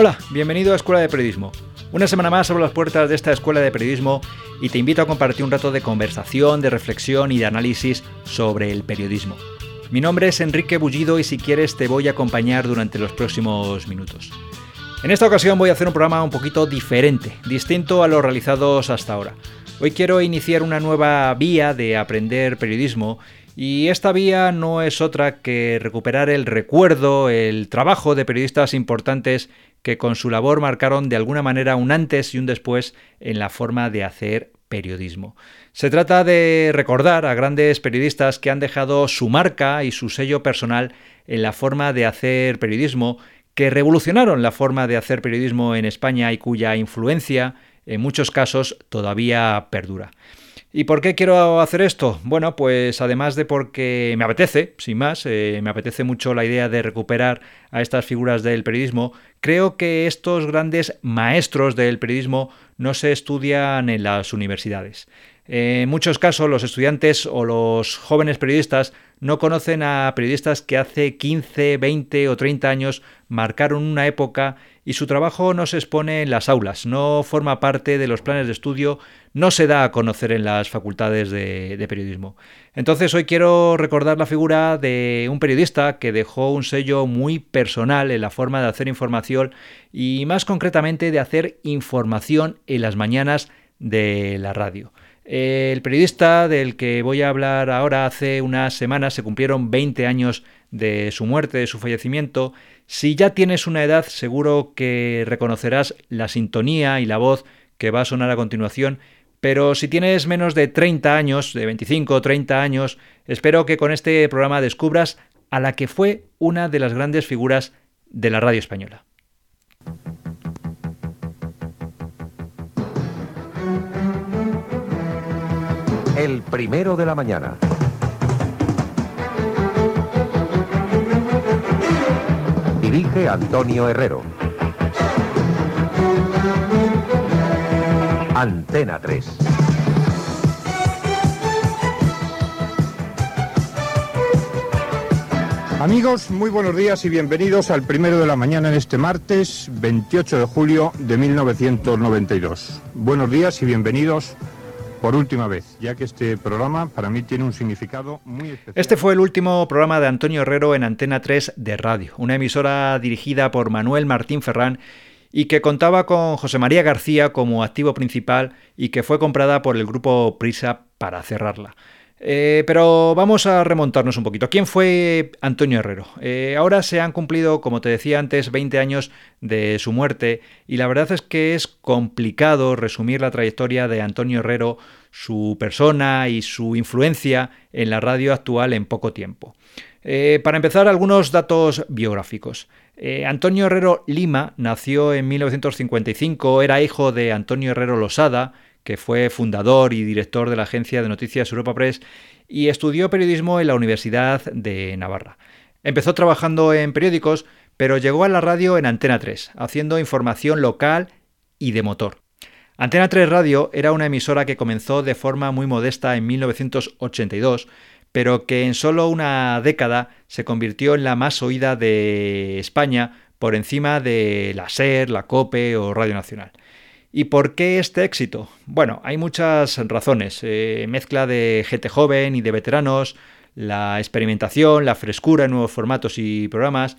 Hola, bienvenido a Escuela de Periodismo. Una semana más abro las puertas de esta Escuela de Periodismo y te invito a compartir un rato de conversación, de reflexión y de análisis sobre el periodismo. Mi nombre es Enrique Bullido y si quieres te voy a acompañar durante los próximos minutos. En esta ocasión voy a hacer un programa un poquito diferente, distinto a los realizados hasta ahora. Hoy quiero iniciar una nueva vía de aprender periodismo y esta vía no es otra que recuperar el recuerdo, el trabajo de periodistas importantes que con su labor marcaron de alguna manera un antes y un después en la forma de hacer periodismo. Se trata de recordar a grandes periodistas que han dejado su marca y su sello personal en la forma de hacer periodismo, que revolucionaron la forma de hacer periodismo en España y cuya influencia en muchos casos todavía perdura. ¿Y por qué quiero hacer esto? Bueno, pues además de porque me apetece, sin más, eh, me apetece mucho la idea de recuperar a estas figuras del periodismo, creo que estos grandes maestros del periodismo no se estudian en las universidades. En muchos casos los estudiantes o los jóvenes periodistas no conocen a periodistas que hace 15, 20 o 30 años marcaron una época y su trabajo no se expone en las aulas, no forma parte de los planes de estudio, no se da a conocer en las facultades de, periodismo. Entonces hoy quiero recordar la figura de un periodista que dejó un sello muy personal en la forma de hacer información y más concretamente de hacer información en las mañanas de la radio. El periodista del que voy a hablar ahora hace unas semanas se cumplieron 20 años de su muerte, de su fallecimiento. Si ya tienes una edad, seguro que reconocerás la sintonía y la voz que va a sonar a continuación. Pero si tienes menos de 30 años, de 25 o 30 años, espero que con este programa descubras a la que fue una de las grandes figuras de la radio española. El primero de la mañana. Dirige Antonio Herrero. Antena 3. Amigos, muy buenos días y bienvenidos al primero de la mañana en este martes 28 de julio de 1992. Buenos días y bienvenidos por última vez, ya que este programa para mí tiene un significado muy especial. Este fue el último programa de Antonio Herrero en Antena 3 de Radio, una emisora dirigida por Manuel Martín Ferrán y que contaba con José María García como activo principal y que fue comprada por el grupo Prisa para cerrarla. Eh, pero vamos a remontarnos un poquito. ¿Quién fue Antonio Herrero? Eh, ahora se han cumplido, como te decía antes, 20 años de su muerte y la verdad es que es complicado resumir la trayectoria de Antonio Herrero, su persona y su influencia en la radio actual en poco tiempo. Eh, para empezar, algunos datos biográficos. Antonio Herrero Lima nació en 1955, era hijo de Antonio Herrero Losada, que fue fundador y director de la agencia de noticias Europa Press y estudió periodismo en la Universidad de Navarra. Empezó trabajando en periódicos, pero llegó a la radio en Antena 3, haciendo información local y de motor. Antena 3 Radio era una emisora que comenzó de forma muy modesta en 1982, pero que en solo una década se convirtió en la más oída de España por encima de la SER, la COPE o Radio Nacional. ¿Y por qué este éxito? Bueno, hay muchas razones. Eh, mezcla de gente joven y de veteranos, la experimentación, la frescura en nuevos formatos y programas.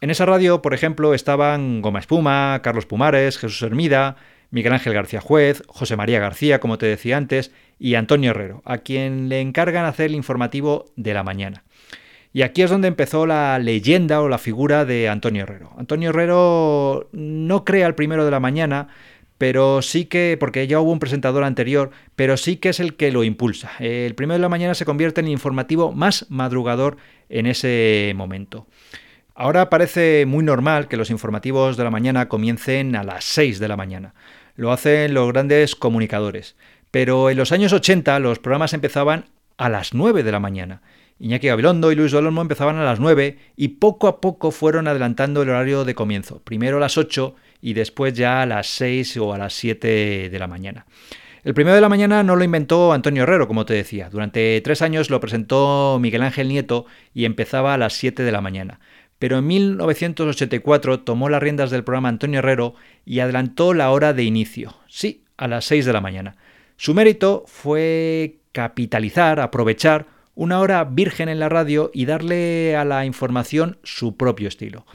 En esa radio, por ejemplo, estaban Goma Espuma, Carlos Pumares, Jesús Hermida, Miguel Ángel García Juez, José María García, como te decía antes, y Antonio Herrero, a quien le encargan hacer el informativo de la mañana. Y aquí es donde empezó la leyenda o la figura de Antonio Herrero. Antonio Herrero no crea el primero de la mañana, pero sí que, porque ya hubo un presentador anterior, pero sí que es el que lo impulsa. El primero de la mañana se convierte en el informativo más madrugador en ese momento. Ahora parece muy normal que los informativos de la mañana comiencen a las 6 de la mañana. Lo hacen los grandes comunicadores. Pero en los años 80 los programas empezaban a las 9 de la mañana. Iñaki Gabilondo y Luis Dolormo empezaban a las 9 y poco a poco fueron adelantando el horario de comienzo. Primero a las 8 y después ya a las 6 o a las 7 de la mañana. El primero de la mañana no lo inventó Antonio Herrero, como te decía. Durante tres años lo presentó Miguel Ángel Nieto y empezaba a las 7 de la mañana. pero en 1984 tomó las riendas del programa Antonio Herrero y adelantó la hora de inicio, sí, a las 6 de la mañana. Su mérito fue capitalizar, aprovechar una hora virgen en la radio y darle a la información su propio estilo.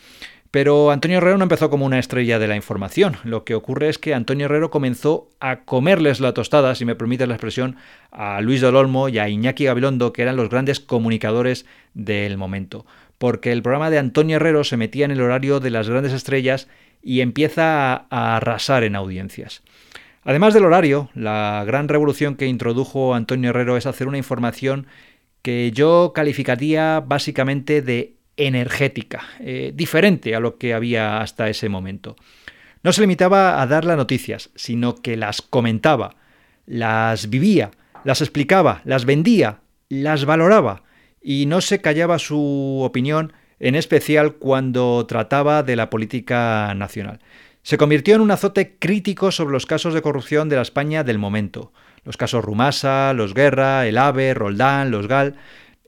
Pero Antonio Herrero no empezó como una estrella de la información. Lo que ocurre es que Antonio Herrero comenzó a comerles la tostada, si me permite la expresión, a Luis del Olmo y a Iñaki Gabilondo, que eran los grandes comunicadores del momento. Porque el programa de Antonio Herrero se metía en el horario de las grandes estrellas y empieza a arrasar en audiencias. Además del horario, la gran revolución que introdujo Antonio Herrero es hacer una información que yo calificaría básicamente de energética, eh, diferente a lo que había hasta ese momento. No se limitaba a dar las noticias, sino que las comentaba, las vivía, las explicaba, las vendía, las valoraba y no se callaba su opinión, en especial cuando trataba de la política nacional. Se convirtió en un azote crítico sobre los casos de corrupción de la España del momento. Los casos Rumasa, los Guerra, el AVE, Roldán, los GAL,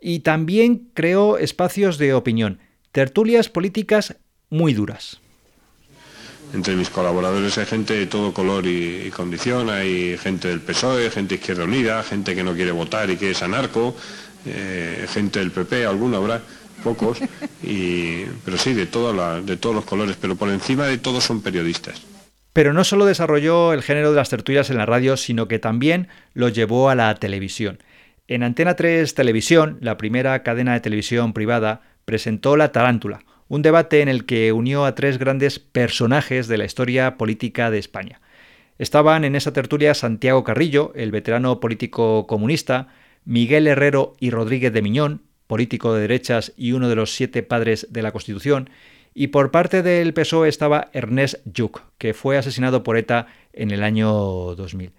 y también creó espacios de opinión, tertulias políticas muy duras. Entre mis colaboradores hay gente de todo color y, condición, hay gente del PSOE, gente de Izquierda Unida, gente que no quiere votar y que es anarco, eh, gente del PP, alguna habrá, pocos, pero sí, de, de todos los colores, pero por encima de todos son periodistas. Pero no solo desarrolló el género de las tertulias en la radio, sino que también lo llevó a la televisión. En Antena 3 Televisión, la primera cadena de televisión privada, presentó La Tarántula, un debate en el que unió a tres grandes personajes de la historia política de España. Estaban en esa tertulia Santiago Carrillo, el veterano político comunista, Miguel Herrero y Rodríguez de Miñón, político de derechas y uno de los siete padres de la Constitución, y por parte del PSOE estaba Ernest Lluch, que fue asesinado por ETA en el año 2000.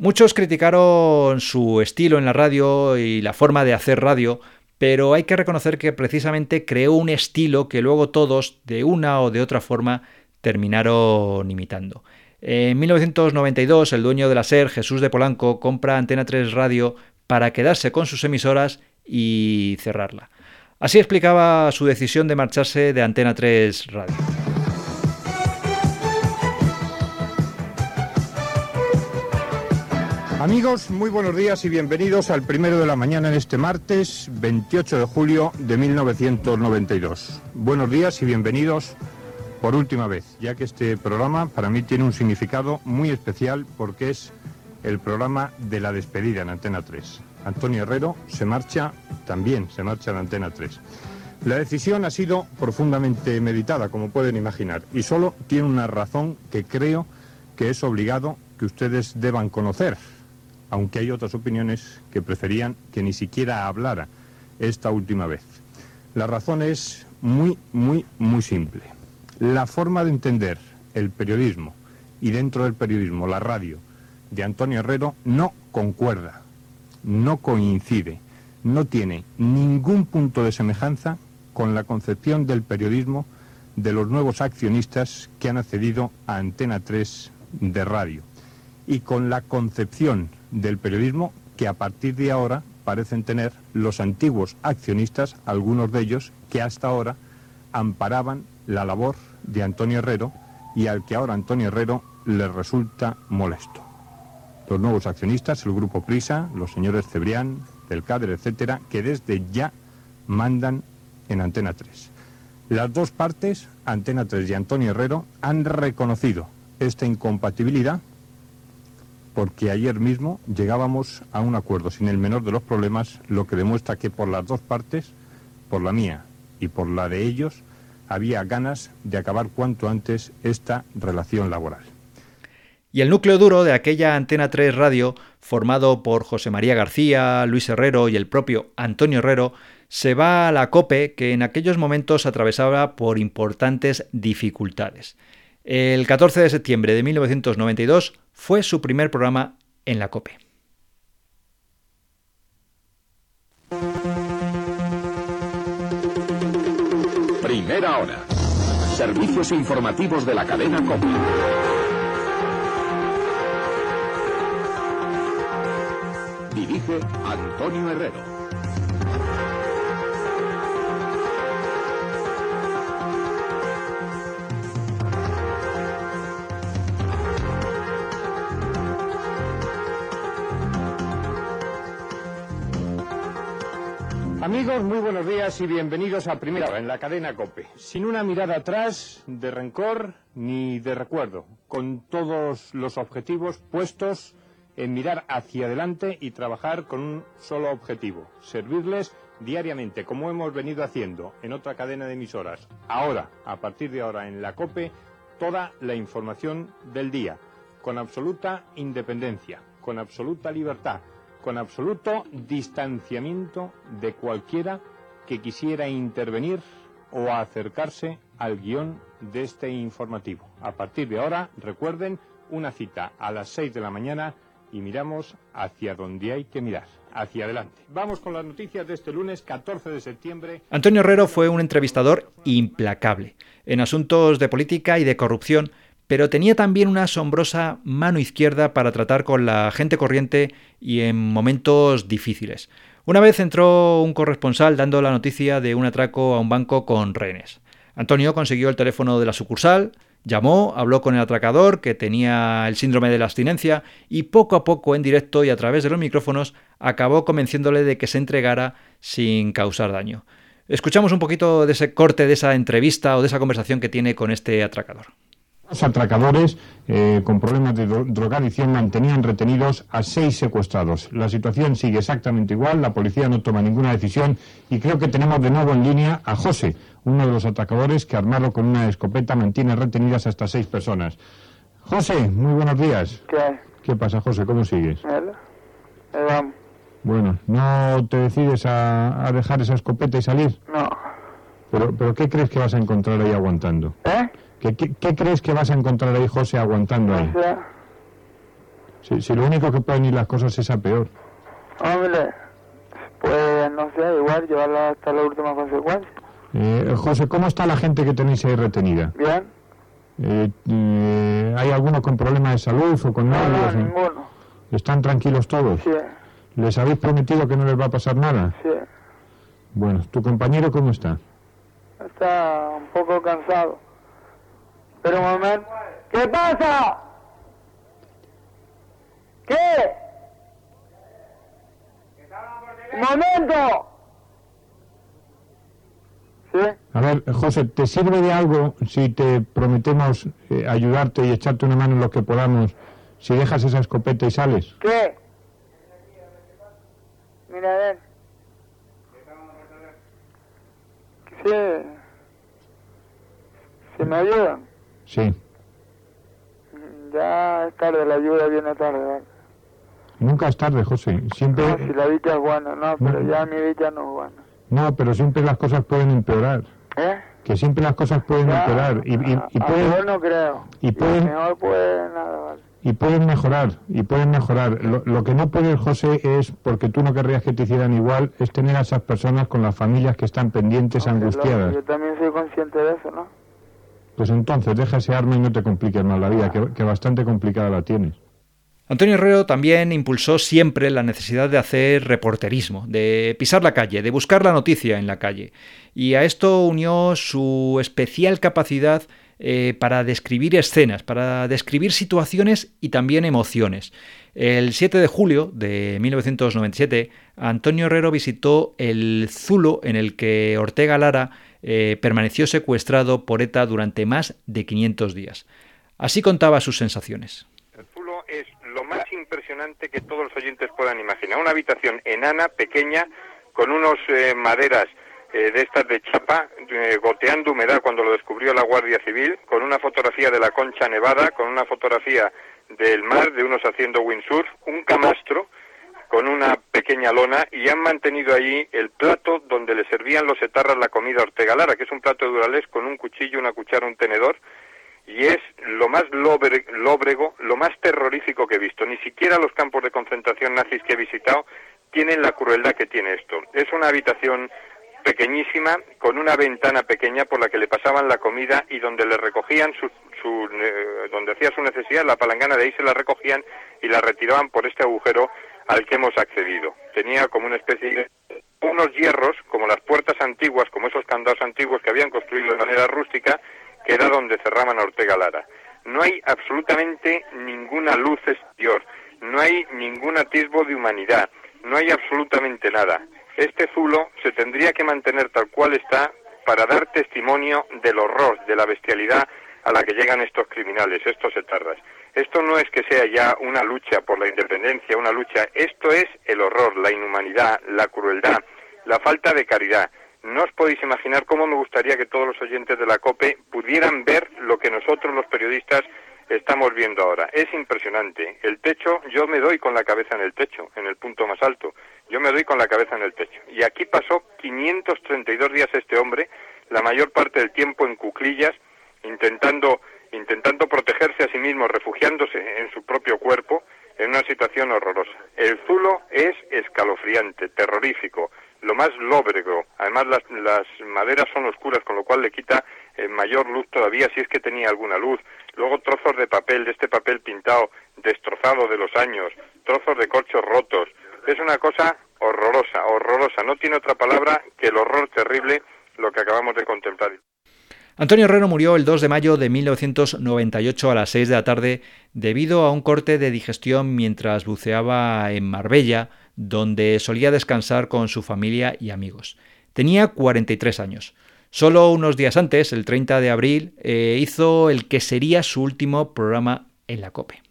Muchos criticaron su estilo en la radio y la forma de hacer radio, pero hay que reconocer que precisamente creó un estilo que luego todos, de una o de otra forma, terminaron imitando. En 1992, el dueño de la SER, Jesús de Polanco, compra Antena 3 Radio para quedarse con sus emisoras y cerrarla. Así explicaba su decisión de marcharse de Antena 3 Radio. Amigos, muy buenos días y bienvenidos al primero de la mañana en este martes 28 de julio de 1992. Buenos días y bienvenidos por última vez, ya que este programa para mí tiene un significado muy especial porque es el programa de la despedida en Antena 3. Antonio Herrero se marcha, también se marcha de Antena 3. La decisión ha sido profundamente meditada, como pueden imaginar, y solo tiene una razón que creo que es obligado que ustedes deban conocer aunque hay otras opiniones que preferían que ni siquiera hablara esta última vez. La razón es muy, muy, muy simple. La forma de entender el periodismo y dentro del periodismo la radio de Antonio Herrero no concuerda, no coincide, no tiene ningún punto de semejanza con la concepción del periodismo de los nuevos accionistas que han accedido a Antena 3 de radio y con la concepción del periodismo que a partir de ahora parecen tener los antiguos accionistas, algunos de ellos que hasta ahora amparaban la labor de Antonio Herrero y al que ahora Antonio Herrero le resulta molesto. Los nuevos accionistas, el grupo Prisa, los señores Cebrián, del Cader, etcétera, que desde ya mandan en Antena 3. Las dos partes, Antena 3 y Antonio Herrero, han reconocido esta incompatibilidad porque ayer mismo llegábamos a un acuerdo sin el menor de los problemas, lo que demuestra que por las dos partes, por la mía y por la de ellos, había ganas de acabar cuanto antes esta relación laboral. Y el núcleo duro de aquella Antena 3 Radio, formado por José María García, Luis Herrero y el propio Antonio Herrero, se va a la COPE que en aquellos momentos atravesaba por importantes dificultades. El 14 de septiembre de 1992 fue su primer programa en la COPE. Primera hora. Servicios informativos de la cadena COPE. Dirige Antonio Herrero. Amigos, muy buenos días y bienvenidos a Primera Hora en la cadena COPE. Sin una mirada atrás de rencor ni de recuerdo, con todos los objetivos puestos en mirar hacia adelante y trabajar con un solo objetivo, servirles diariamente, como hemos venido haciendo en otra cadena de emisoras. Ahora, a partir de ahora en la COPE, toda la información del día, con absoluta independencia, con absoluta libertad con absoluto distanciamiento de cualquiera que quisiera intervenir o acercarse al guion de este informativo. A partir de ahora, recuerden, una cita a las 6 de la mañana y miramos hacia donde hay que mirar, hacia adelante. Vamos con las noticias de este lunes 14 de septiembre. Antonio Herrero fue un entrevistador implacable en asuntos de política y de corrupción pero tenía también una asombrosa mano izquierda para tratar con la gente corriente y en momentos difíciles. Una vez entró un corresponsal dando la noticia de un atraco a un banco con rehenes. Antonio consiguió el teléfono de la sucursal, llamó, habló con el atracador que tenía el síndrome de la abstinencia y poco a poco en directo y a través de los micrófonos acabó convenciéndole de que se entregara sin causar daño. Escuchamos un poquito de ese corte de esa entrevista o de esa conversación que tiene con este atracador. Los atracadores eh, con problemas de drogadicción mantenían retenidos a seis secuestrados. La situación sigue exactamente igual, la policía no toma ninguna decisión y creo que tenemos de nuevo en línea a José, uno de los atracadores que armado con una escopeta mantiene retenidas hasta seis personas. José, muy buenos días. ¿Qué? ¿Qué pasa, José? ¿Cómo sigues? vamos. Bueno, ¿no te decides a, a, dejar esa escopeta y salir? No. ¿Pero, ¿Pero qué crees que vas a encontrar ahí aguantando? ¿Eh? ¿Qué, crees que vas a encontrar ahí, José, aguantando ahí? Si, lo único que pueden ir las cosas es a peor. Hombre, pues no sé, igual llevarla hasta la última consecuencia. Eh, José, ¿cómo está la gente que tenéis ahí retenida? Bien. Eh, eh, ¿Hay alguno con problemas de salud o con nada? No, ninguno. ¿Están tranquilos todos? Sí. ¿Les habéis prometido que no les va a pasar nada? Sí. Bueno, ¿tu compañero cómo está? Está un poco cansado. Pero un momento. ¿Qué pasa? ¿Qué? ¡Un momento! ¿Sí? A ver, José, ¿te sirve de algo si te prometemos eh, ayudarte y echarte una mano en lo que podamos si dejas esa escopeta y sales? ¿Qué? Mira, a ver. Sí. ¿Se me ayudan? Sí. Ya es tarde, viene tarde. Nunca es tarde, José. Siempre... No, si la dicha es buena, no, pero ya mi dicha no es buena. No, pero siempre las cosas pueden empeorar. ¿Eh? Que siempre las cosas pueden empeorar. Y, y, y pueden, no creo. Y pueden, mejor puede nada, vale. Y pueden mejorar, y pueden mejorar. Lo, lo, que no puede, José, es, porque tú no querrías que te hicieran igual, es tener a esas personas con las familias que están pendientes, angustiadas. yo también soy consciente de eso, ¿no? Pues entonces deja ese arma y no te compliques más la vida, que, bastante complicada la tienes. Antonio Herrero también impulsó siempre la necesidad de hacer reporterismo, de pisar la calle, de buscar la noticia en la calle. Y a esto unió su especial capacidad eh, para describir escenas, para describir situaciones y también emociones. El 7 de julio de 1997, Antonio Herrero visitó el Zulo en el que Ortega Lara eh, permaneció secuestrado por ETA durante más de 500 días. Así contaba sus sensaciones. El Zulo es lo más impresionante que todos los oyentes puedan imaginar. Una habitación enana, pequeña, con unos eh, maderas eh, de estas de chapa, goteando humedad cuando lo descubrió la Guardia Civil, con una fotografía de la Concha Nevada, con una fotografía del mar, de unos haciendo windsurf, un camastro, con una pequeña lona y han mantenido allí el plato donde le servían los etarras la comida Ortega Lara, que es un plato de durales con un cuchillo, una cuchara, un tenedor, y es lo más lóbrego, lo más terrorífico que he visto. Ni siquiera los campos de concentración nazis que he visitado tienen la crueldad que tiene esto. Es una habitación pequeñísima, con una ventana pequeña por la que le pasaban la comida y donde le recogían su, eh, donde hacía su necesidad, la palangana de ahí se la recogían y la retiraban por este agujero al que hemos accedido. Tenía como una especie de unos hierros, como las puertas antiguas, como esos candados antiguos que habían construido de manera rústica, que era donde cerraban a Ortega Lara. No hay absolutamente ninguna luz exterior, no hay ningún atisbo de humanidad, no hay absolutamente nada. Este zulo se tendría que mantener tal cual está para dar testimonio del horror, de la bestialidad a la que llegan estos criminales, estos etarras. Esto no es que sea ya una lucha por la independencia, una lucha, esto es el horror, la inhumanidad, la crueldad, la falta de caridad. No os podéis imaginar cómo me gustaría que todos los oyentes de la COPE pudieran ver lo que nosotros los periodistas estamos viendo ahora. Es impresionante. El techo, yo me doy con la cabeza en el techo, en el punto más alto. Yo me doy con la cabeza en el techo. Y aquí pasó 532 días este hombre, la mayor parte del tiempo en cuclillas, intentando, intentando protegerse mismo, refugiándose en su propio cuerpo, en una situación horrorosa. El Zulo es escalofriante, terrorífico, lo más lóbrego. Además, las, las maderas son oscuras, con lo cual le quita eh, mayor luz todavía, si es que tenía alguna luz. Luego trozos de papel, de este papel pintado, destrozado de los años, trozos de corchos rotos. Es una cosa horrorosa, horrorosa. No tiene otra palabra que el horror terrible lo que acabamos de contemplar. Antonio Herrero murió el 2 de mayo de 1998 a las 6 de la tarde debido a un corte de digestión mientras buceaba en Marbella, donde solía descansar con su familia y amigos. Tenía 43 años. Solo unos días antes, el 30 de abril, eh, hizo el que sería su último programa en la COPE.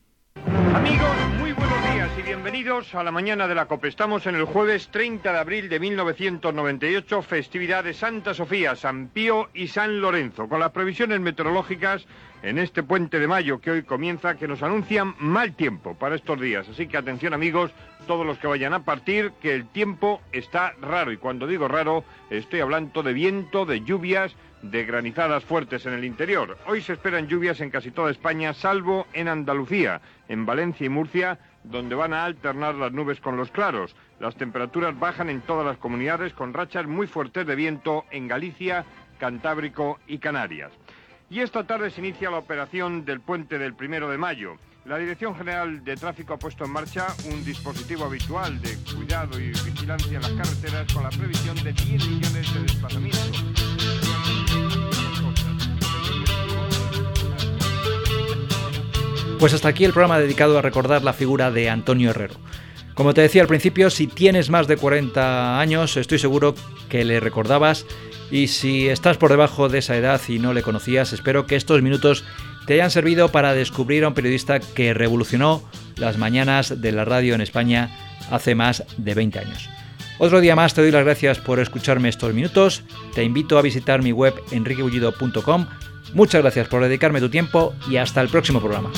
Bienvenidos a la mañana de la COPE. Estamos en el jueves 30 de abril de 1998, festividad de Santa Sofía, San Pío y San Lorenzo, con las previsiones meteorológicas en este puente de mayo que hoy comienza, que nos anuncian mal tiempo para estos días. Así que atención amigos, todos los que vayan a partir, que el tiempo está raro. Y cuando digo raro, estoy hablando de viento, de lluvias, de granizadas fuertes en el interior. Hoy se esperan lluvias en casi toda España, salvo en Andalucía, en Valencia y Murcia, donde van a alternar las nubes con los claros. Las temperaturas bajan en todas las comunidades con rachas muy fuertes de viento en Galicia, Cantábrico y Canarias. Y esta tarde se inicia la operación del puente del primero de mayo. La Dirección General de Tráfico ha puesto en marcha un dispositivo habitual de cuidado y vigilancia en las carreteras con la previsión de 10 millones de desplazamientos. Pues hasta aquí el programa dedicado a recordar la figura de Antonio Herrero. Como te decía al principio, si tienes más de 40 años, estoy seguro que le recordabas y si estás por debajo de esa edad y no le conocías, espero que estos minutos te hayan servido para descubrir a un periodista que revolucionó las mañanas de la radio en España hace más de 20 años. Otro día más te doy las gracias por escucharme estos minutos, te invito a visitar mi web enriquebullido.com, muchas gracias por dedicarme tu tiempo y hasta el próximo programa.